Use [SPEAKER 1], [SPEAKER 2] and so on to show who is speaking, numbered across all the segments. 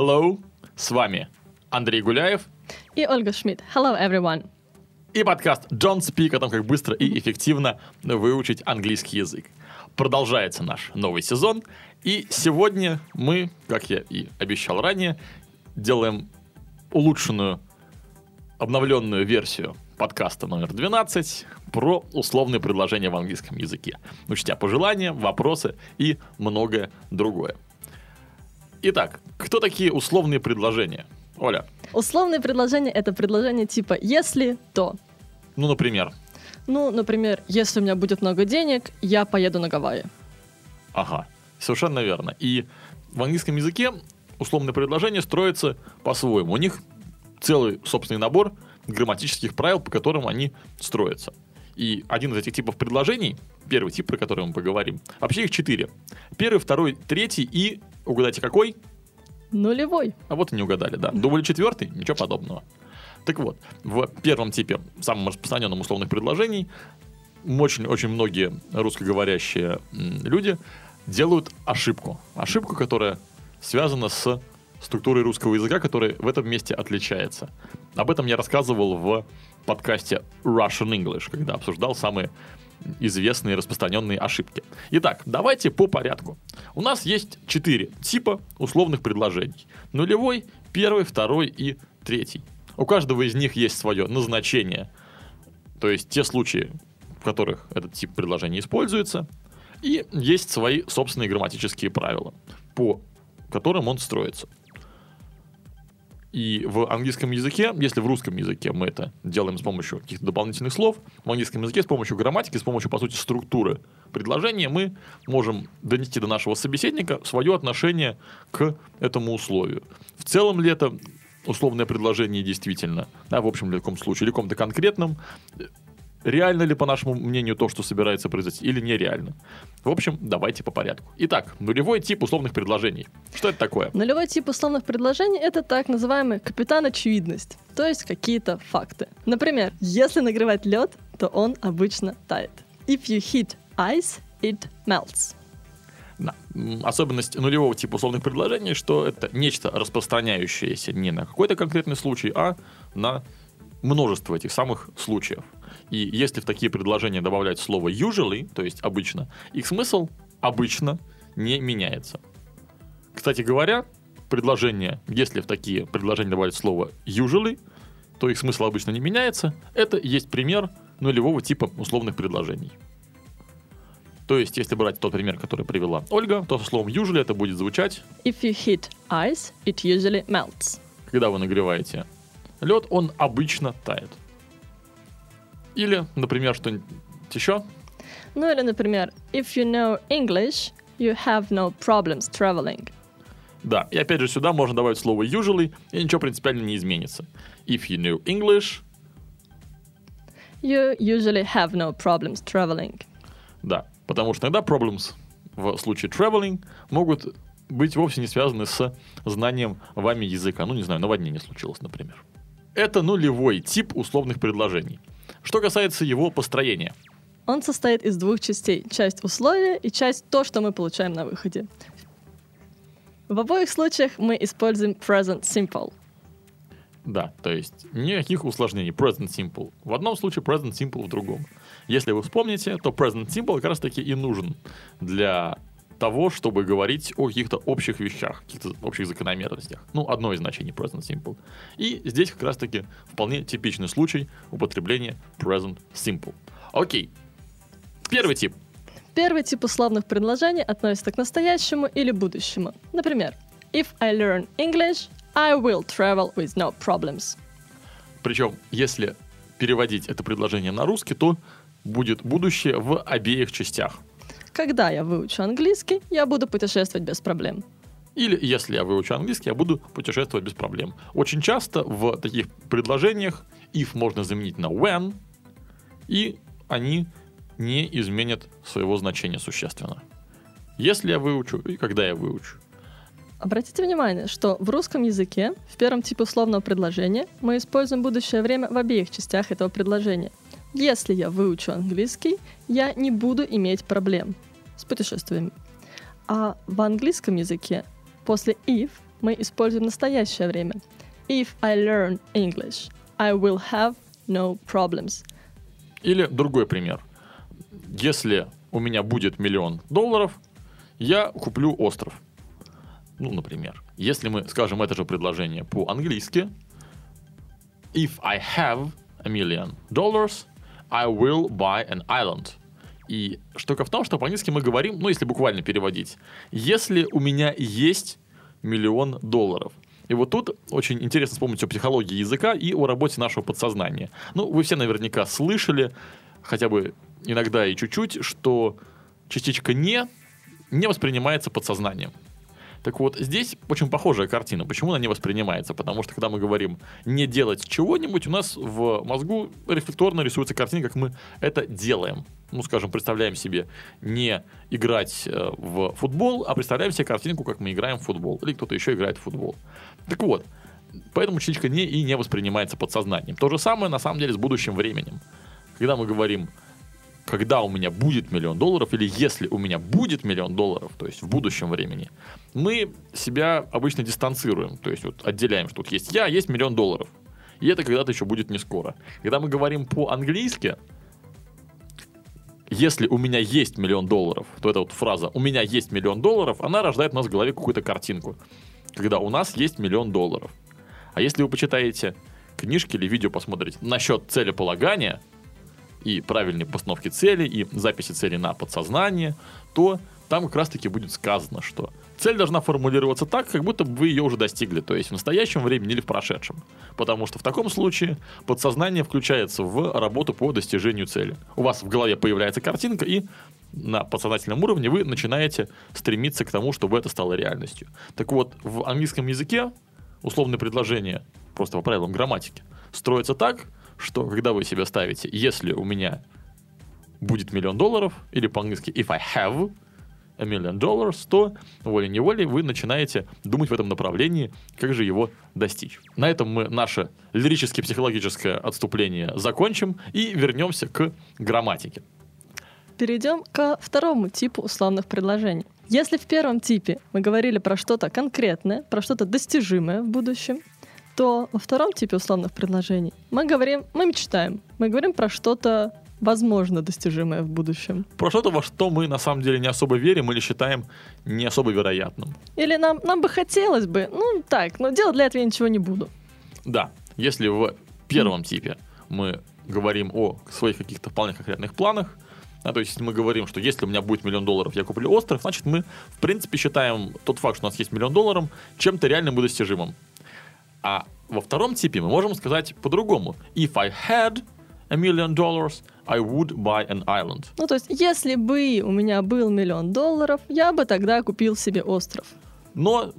[SPEAKER 1] Hello, с вами Андрей Гуляев
[SPEAKER 2] И Ольга Шмидт. Hello, everyone.
[SPEAKER 1] и подкаст Don't Speak о том, как быстро и эффективно выучить английский язык. Продолжается наш новый сезон, и сегодня мы, как я и обещал ранее, делаем улучшенную, обновленную версию подкаста номер 12 про условные предложения в английском языке, учтя пожелания, вопросы и многое другое. Итак, кто такие условные предложения? Оля,
[SPEAKER 2] Условные предложения — это предложения типа «если, то».
[SPEAKER 1] ну, например,
[SPEAKER 2] Ну, например, если у меня будет много денег, я поеду на Гавайи.
[SPEAKER 1] Ага, совершенно верно. И в английском языке условные предложения строятся по-своему. У них целый собственный набор грамматических правил, по которым они строятся. И один из этих типов предложений, первый тип, про который мы поговорим, вообще их четыре. Первый, второй, третий и, угадайте какой?
[SPEAKER 2] Нулевой.
[SPEAKER 1] А вот и не угадали, да. Думали четвертый? Ничего подобного. Так вот, в первом типе, самом распространенном условных предложений, очень-очень многие русскоговорящие люди делают ошибку. Ошибку, которая связана с структурой русского языка, которая в этом месте отличается. Об этом я рассказывал в подкасте Russian English, когда обсуждал самые известные распространенные ошибки. Итак, давайте по порядку. У нас есть четыре типа условных предложений. Нулевой, первый, второй и третий. У каждого из них есть свое назначение, то есть те случаи, в которых этот тип предложения используется, и есть свои собственные грамматические правила, по которым он строится. И в английском языке, если в русском языке мы это делаем с помощью каких-то дополнительных слов, в английском языке с помощью грамматики, с помощью, по сути, структуры предложения мы можем донести до нашего собеседника свое отношение к этому условию. В целом ли это условное предложение действительно, да, в общем в каком случае, или в каком-то конкретном, реально ли, по нашему мнению, то, что собирается произойти, или нереально. В общем, давайте по порядку. Итак, нулевой тип условных предложений. Что это такое?
[SPEAKER 2] Нулевой тип условных предложений — это так называемый капитан очевидность, то есть какие-то факты. Например, если нагревать лед, то он обычно тает. If you heat ice, it melts.
[SPEAKER 1] Да. Особенность нулевого типа условных предложений, что это нечто распространяющееся не на какой-то конкретный случай, а на множество этих самых случаев. И если в такие предложения добавлять слово usually, то есть обычно, их смысл обычно не меняется. Кстати говоря, предложение, если в такие предложения добавить слово usually, то их смысл обычно не меняется. Это есть пример нулевого типа условных предложений. То есть, если брать тот пример, который привела Ольга, то со словом usually это будет звучать,
[SPEAKER 2] If you heat ice, it usually melts.
[SPEAKER 1] когда вы нагреваете лед, он обычно тает. Или, например, что-нибудь еще.
[SPEAKER 2] Ну или, например, if you know English, you have no problems traveling.
[SPEAKER 1] Да, и опять же сюда можно добавить слово usually, и ничего принципиально не изменится. If you know English,
[SPEAKER 2] You usually have no problems traveling.
[SPEAKER 1] да, потому что иногда problems в случае traveling могут быть вовсе не связаны с знанием вами языка. Ну, не знаю, наводнение случилось, например. Это нулевой тип условных предложений. Что касается его построения.
[SPEAKER 2] Он состоит из двух частей. Часть условия и часть то, что мы получаем на выходе. В обоих случаях мы используем present simple.
[SPEAKER 1] Да, то есть никаких усложнений. Present simple. В одном случае present simple в другом. Если вы вспомните, то present simple как раз таки и нужен для того, чтобы говорить о каких-то общих вещах, каких-то общих закономерностях. Ну, одно из значений present simple. И здесь как раз таки вполне типичный случай употребления present simple. Окей. Первый тип.
[SPEAKER 2] Первый тип условных предложений относится к настоящему или будущему. Например, If I learn English, I will travel with no problems.
[SPEAKER 1] Причем, если переводить это предложение на русский, то будет будущее в обеих частях.
[SPEAKER 2] Когда я выучу английский, я буду путешествовать без проблем.
[SPEAKER 1] Или, если я выучу английский, я буду путешествовать без проблем. Очень часто в таких предложениях if можно заменить на when, и они не изменят своего значения существенно. Если я выучу и когда я выучу.
[SPEAKER 2] Обратите внимание, что в русском языке в первом типе условного предложения мы используем будущее время в обеих частях этого предложения. Если я выучу английский, я не буду иметь проблем с путешествиями. А в английском языке после if мы используем настоящее время. If I learn English, I will have no problems.
[SPEAKER 1] Или другой пример. Если у меня будет миллион долларов, я куплю остров. Ну, например, если мы скажем это же предложение по-английски, if I have a million dollars, I will buy an island. И штука в том, что по-английски мы говорим, ну, если буквально переводить, если у меня есть миллион долларов. И вот тут очень интересно вспомнить о психологии языка и о работе нашего подсознания. Ну, вы все наверняка слышали, хотя бы иногда и чуть-чуть, что частичка «не» не воспринимается подсознанием. Так вот, здесь очень похожая картина. Почему она не воспринимается? Потому что, когда мы говорим «не делать чего-нибудь», у нас в мозгу рефлекторно рисуется картина, как мы это делаем. Ну, скажем, представляем себе не играть э, в футбол, а представляем себе картинку, как мы играем в футбол. Или кто-то еще играет в футбол. Так вот, поэтому частичка «не» и не воспринимается подсознанием. То же самое, на самом деле, с будущим временем. Когда мы говорим когда у меня будет миллион долларов, или если у меня будет миллион долларов, то есть в будущем времени, мы себя обычно дистанцируем, то есть вот отделяем, что тут есть я, есть миллион долларов. И это когда-то еще будет не скоро. Когда мы говорим по-английски, если у меня есть миллион долларов, то эта вот фраза «у меня есть миллион долларов», она рождает у нас в голове какую-то картинку, когда у нас есть миллион долларов. А если вы почитаете книжки или видео посмотрите насчет целеполагания – и правильной постановки цели, и записи цели на подсознание, то там как раз-таки будет сказано, что цель должна формулироваться так, как будто бы вы ее уже достигли, то есть в настоящем времени или в прошедшем. Потому что в таком случае подсознание включается в работу по достижению цели. У вас в голове появляется картинка, и на подсознательном уровне вы начинаете стремиться к тому, чтобы это стало реальностью. Так вот, в английском языке условное предложение, просто по правилам грамматики, строится так, что когда вы себе ставите, если у меня будет миллион долларов, или по-английски if I have a million dollars, то волей-неволей вы начинаете думать в этом направлении, как же его достичь. На этом мы наше лирически-психологическое отступление закончим и вернемся к грамматике.
[SPEAKER 2] Перейдем ко второму типу условных предложений. Если в первом типе мы говорили про что-то конкретное, про что-то достижимое в будущем, то во втором типе условных предложений мы говорим, мы мечтаем, мы говорим про что-то возможно достижимое в будущем.
[SPEAKER 1] Про что-то, во что мы на самом деле не особо верим или считаем не особо вероятным.
[SPEAKER 2] Или нам, нам бы хотелось бы, ну так, но делать для этого я ничего не буду.
[SPEAKER 1] Да, если в первом типе мы говорим о своих каких-то вполне конкретных планах, да, то есть, если мы говорим, что если у меня будет миллион долларов, я куплю остров, значит, мы, в принципе, считаем тот факт, что у нас есть миллион долларов, чем-то реальным и достижимым. А во втором типе мы можем сказать по-другому. If I had a million dollars, I would buy an island.
[SPEAKER 2] Ну, то есть, если бы у меня был миллион долларов, я бы тогда купил себе остров.
[SPEAKER 1] Но...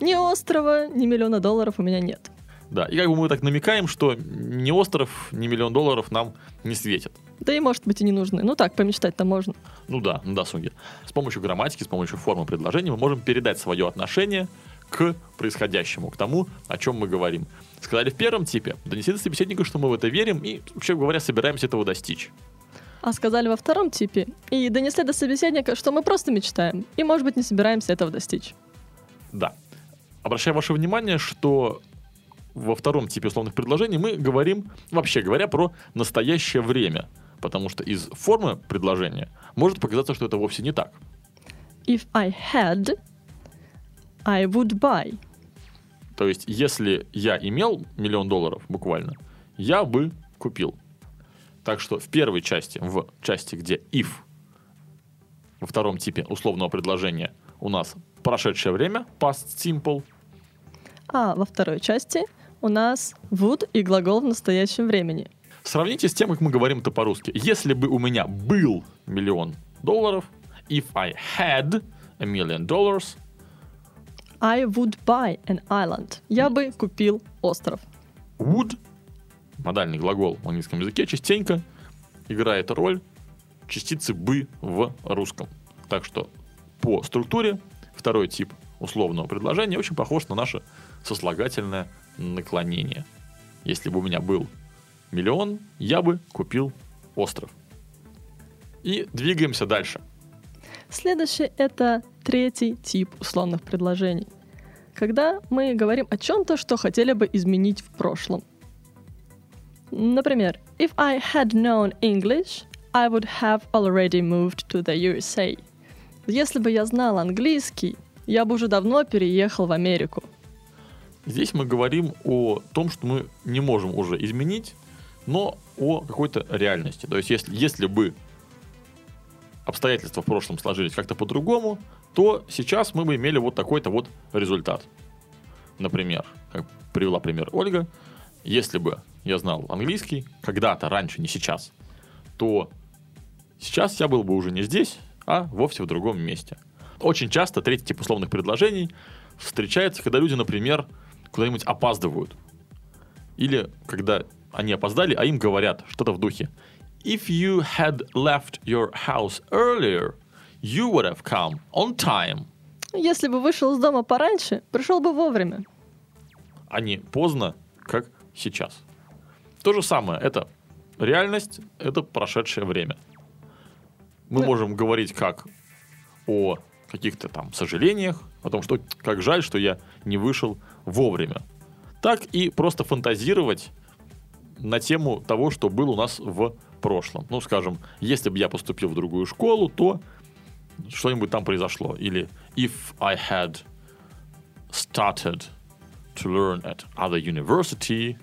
[SPEAKER 2] Ни острова, ни миллиона долларов у меня нет.
[SPEAKER 1] Да, и как бы мы так намекаем, что ни остров, ни миллион долларов нам не светят.
[SPEAKER 2] Да и, может быть, и не нужны. Ну так, помечтать-то можно.
[SPEAKER 1] Ну да, на досуге. С помощью грамматики, с помощью формы предложения мы можем передать свое отношение к происходящему, к тому, о чем мы говорим. Сказали в первом типе, донеси до собеседника, что мы в это верим и, вообще говоря, собираемся этого достичь.
[SPEAKER 2] А сказали во втором типе и донесли до собеседника, что мы просто мечтаем и, может быть, не собираемся этого достичь.
[SPEAKER 1] Да. Обращаю ваше внимание, что во втором типе условных предложений мы говорим, вообще говоря, про настоящее время, потому что из формы предложения может показаться, что это вовсе не так.
[SPEAKER 2] If I had I would buy.
[SPEAKER 1] То есть, если я имел миллион долларов, буквально, я бы купил. Так что в первой части, в части, где if, во втором типе условного предложения у нас прошедшее время, past simple.
[SPEAKER 2] А во второй части у нас would и глагол в настоящем времени.
[SPEAKER 1] Сравните с тем, как мы говорим это по-русски. Если бы у меня был миллион долларов, if I had a million dollars,
[SPEAKER 2] I would buy an island. Я бы купил остров.
[SPEAKER 1] Would, модальный глагол в английском языке, частенько играет роль частицы бы в русском. Так что по структуре второй тип условного предложения очень похож на наше сослагательное наклонение. Если бы у меня был миллион, я бы купил остров. И двигаемся дальше.
[SPEAKER 2] Следующий — это третий тип условных предложений. Когда мы говорим о чем-то, что хотели бы изменить в прошлом. Например, if I had known English, I would have already moved to the USA. Если бы я знал английский, я бы уже давно переехал в Америку.
[SPEAKER 1] Здесь мы говорим о том, что мы не можем уже изменить, но о какой-то реальности. То есть, если, если бы обстоятельства в прошлом сложились как-то по-другому, то сейчас мы бы имели вот такой-то вот результат. Например, как привела пример Ольга, если бы я знал английский когда-то, раньше, не сейчас, то сейчас я был бы уже не здесь, а вовсе в другом месте. Очень часто третий тип условных предложений встречается, когда люди, например, куда-нибудь опаздывают. Или когда они опоздали, а им говорят что-то в духе. If you had left your house earlier, you would have come on time.
[SPEAKER 2] Если бы вышел из дома пораньше, пришел бы вовремя.
[SPEAKER 1] А не поздно, как сейчас. То же самое. Это реальность, это прошедшее время. Мы
[SPEAKER 2] Ну-
[SPEAKER 1] можем говорить как о каких-то там сожалениях, о том, что как жаль, что я не вышел вовремя. Так и просто фантазировать на тему того, что было у нас в прошлом. Ну, скажем, если бы я поступил в другую школу, то что-нибудь там произошло. Или if I had started to learn at other university,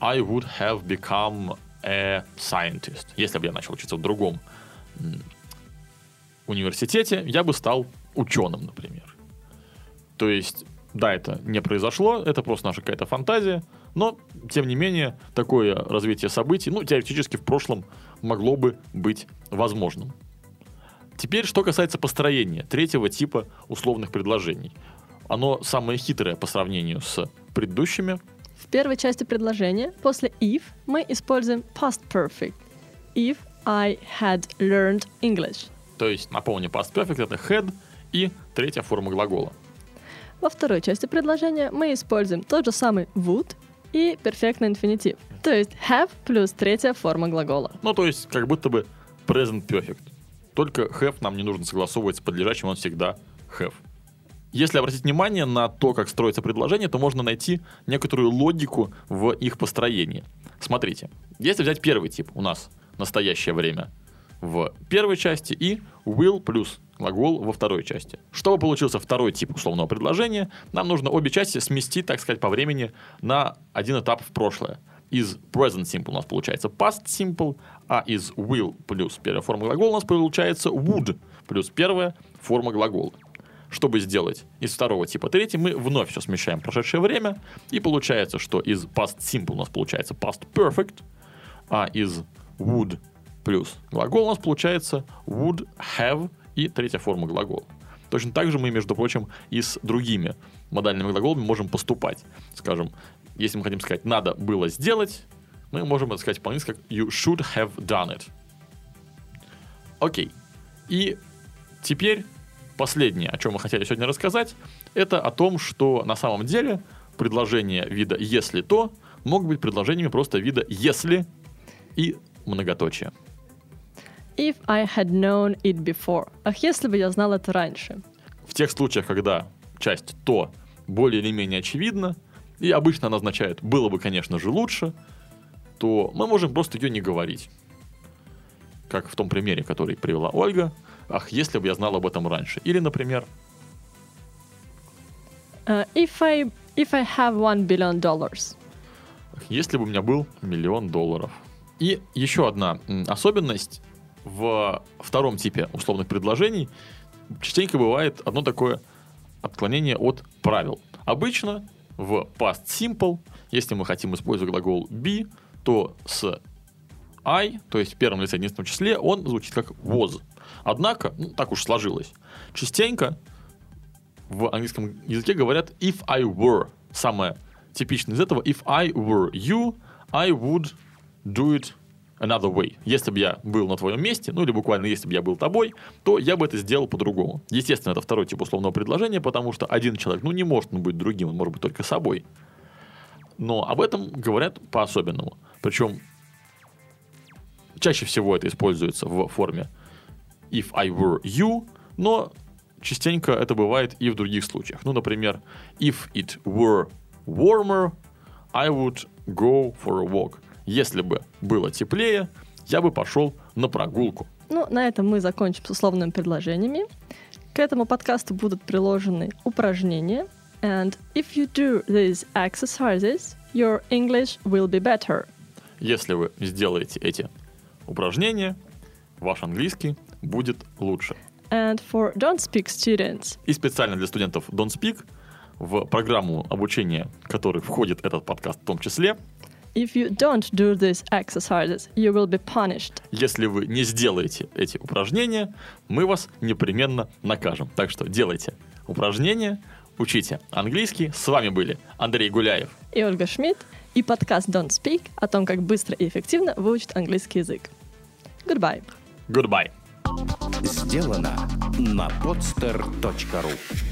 [SPEAKER 1] I would have become a scientist. Если бы я начал учиться в другом университете, я бы стал ученым, например. То есть, да, это не произошло, это просто наша какая-то фантазия, но, тем не менее, такое развитие событий, ну, теоретически в прошлом могло бы быть возможным. Теперь, что касается построения третьего типа условных предложений. Оно самое хитрое по сравнению с предыдущими.
[SPEAKER 2] В первой части предложения после if мы используем past perfect. If I had learned English.
[SPEAKER 1] То есть, напомню, past perfect это had и третья форма глагола.
[SPEAKER 2] Во второй части предложения мы используем тот же самый would и перфектный инфинитив. То есть have плюс третья форма глагола.
[SPEAKER 1] Ну, то есть, как будто бы present perfect. Только have нам не нужно согласовывать с подлежащим, он всегда have. Если обратить внимание на то, как строится предложение, то можно найти некоторую логику в их построении. Смотрите, если взять первый тип, у нас настоящее время в первой части и will плюс глагол во второй части. Чтобы получился второй тип условного предложения, нам нужно обе части сместить, так сказать, по времени на один этап в прошлое. Из present simple у нас получается past simple, а из will плюс первая форма глагола у нас получается would плюс первая форма глагола. Чтобы сделать из второго типа третий, мы вновь все смещаем в прошедшее время, и получается, что из past simple у нас получается past perfect, а из would плюс глагол у нас получается would have и третья форма глагола. Точно так же мы, между прочим, и с другими модальными глаголами можем поступать. Скажем, если мы хотим сказать «надо было сделать», мы можем это сказать по-английски как «you should have done it». Окей. И теперь последнее, о чем мы хотели сегодня рассказать, это о том, что на самом деле предложения вида «если то» могут быть предложениями просто вида «если» и многоточие.
[SPEAKER 2] If I had known it before. Ах, если бы я знал это раньше.
[SPEAKER 1] В тех случаях, когда часть «то» более или менее очевидна, и обычно она означает «было бы, конечно же, лучше», то мы можем просто ее не говорить. Как в том примере, который привела Ольга. Ах, если бы я знал об этом раньше. Или, например,
[SPEAKER 2] Uh, if I if I have one billion dollars.
[SPEAKER 1] «Ах, если бы у меня был миллион долларов. И еще одна особенность в втором типе условных предложений частенько бывает одно такое отклонение от правил. Обычно в past simple, если мы хотим использовать глагол be, то с I, то есть в первом лице единственном числе, он звучит как was. Однако, ну, так уж сложилось, частенько в английском языке говорят if I were. Самое типичное из этого if I were you, I would do it another way. Если бы я был на твоем месте, ну или буквально если бы я был тобой, то я бы это сделал по-другому. Естественно, это второй тип условного предложения, потому что один человек, ну не может он быть другим, он может быть только собой. Но об этом говорят по-особенному. Причем чаще всего это используется в форме if I were you, но частенько это бывает и в других случаях. Ну, например, if it were warmer, I would go for a walk. Если бы было теплее, я бы пошел на прогулку.
[SPEAKER 2] Ну, на этом мы закончим с условными предложениями. К этому подкасту будут приложены упражнения. And if you do these exercises, your English will be better.
[SPEAKER 1] Если вы сделаете эти упражнения, ваш английский будет лучше.
[SPEAKER 2] And for Don't Speak students,
[SPEAKER 1] И специально для студентов Don't Speak в программу обучения, в который входит этот подкаст в том числе,
[SPEAKER 2] if you don't do these exercises, you will be punished.
[SPEAKER 1] если вы не сделаете эти упражнения, мы вас непременно накажем. Так что делайте упражнения, учите английский. С вами были Андрей Гуляев.
[SPEAKER 2] И Ольга Шмидт, и подкаст Don't Speak о том, как быстро и эффективно выучить английский язык. Goodbye.
[SPEAKER 1] Goodbye.
[SPEAKER 3] Сделано на podster.ru